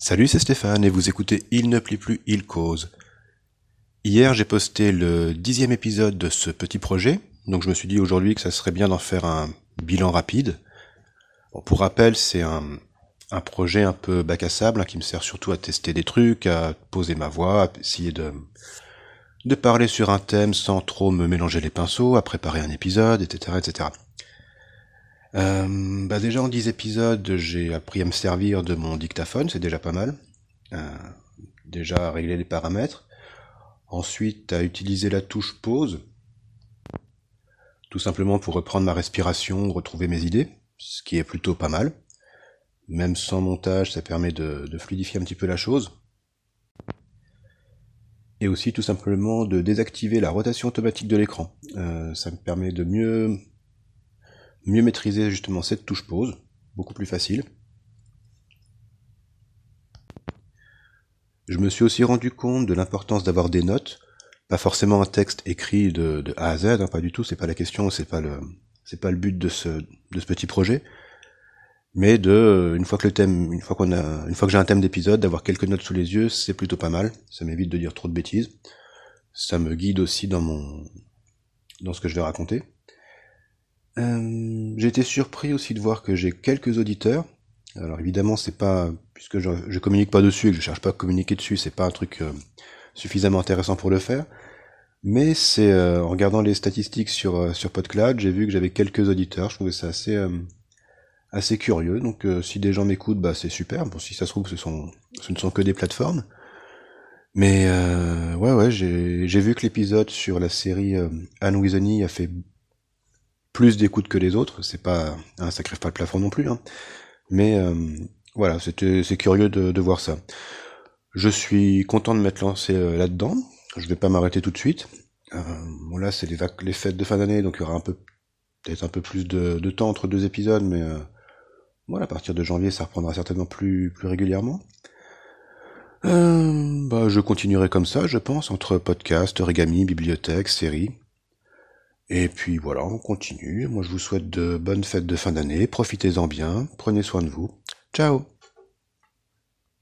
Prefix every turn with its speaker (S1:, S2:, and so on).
S1: Salut, c'est Stéphane et vous écoutez Il ne plie plus, il cause. Hier, j'ai posté le dixième épisode de ce petit projet, donc je me suis dit aujourd'hui que ça serait bien d'en faire un bilan rapide. pour rappel, c'est un, projet un peu bac à sable hein, qui me sert surtout à tester des trucs, à poser ma voix, à essayer de, de parler sur un thème sans trop me mélanger les pinceaux, à préparer un épisode, etc. etc. Euh, bah déjà en 10 épisodes, j'ai appris à me servir de mon dictaphone, c'est déjà pas mal. Euh, déjà à régler les paramètres. Ensuite, à utiliser la touche pause, tout simplement pour reprendre ma respiration, retrouver mes idées, ce qui est plutôt pas mal. Même sans montage, ça permet de, fluidifier un petit peu la chose. Et aussi tout simplement de désactiver la rotation automatique de l'écran. Euh, ça me permet de mieux mieux maîtriser justement cette touche pause, beaucoup plus facile. Je me suis aussi rendu compte de l'importance d'avoir des notes, pas forcément un texte écrit de, A à Z, hein, pas du tout, c'est pas la question, c'est pas le c'est pas le but de ce, de ce petit projet, mais de une fois que le thème, une fois qu'on a, une fois que j'ai un thème d'épisode, d'avoir quelques notes sous les yeux, c'est plutôt pas mal. Ça m'évite de dire trop de bêtises. Ça me guide aussi dans mon dans ce que je vais raconter. Euh, j'ai été surpris aussi de voir que j'ai quelques auditeurs. Alors évidemment, c'est pas puisque je, je, communique pas dessus et que je cherche pas à communiquer dessus, c'est pas un truc euh, suffisamment intéressant pour le faire. Mais c'est euh, en regardant les statistiques sur sur PodCloud, j'ai vu que j'avais quelques auditeurs. Je trouvais ça assez assez curieux. Donc si des gens m'écoutent, bah c'est super. Bon, si ça se trouve, ce sont ce ne sont que des plateformes. Mais ouais ouais, j'ai vu que l'épisode sur la série Anne Wizony a fait plus d'écoute que les autres. C'est pas, ça crève pas le plafond non plus. Hein. Mais euh, voilà, c'était, c'est curieux de, voir ça. Je suis content de m'être lancé euh, là-dedans. Je vais pas m'arrêter tout de suite. Euh, bon là, c'est les, fêtes de fin d'année, donc il y aura un peu, peut-être un peu plus de, temps entre deux épisodes, mais voilà, à partir de janvier, ça reprendra certainement plus, plus régulièrement. bah, je continuerai comme ça, je pense, entre podcast, origami, bibliothèque, série. Et puis voilà, on continue. Moi je vous souhaite de bonnes fêtes de fin d'année, profitez-en bien, prenez soin de vous. Ciao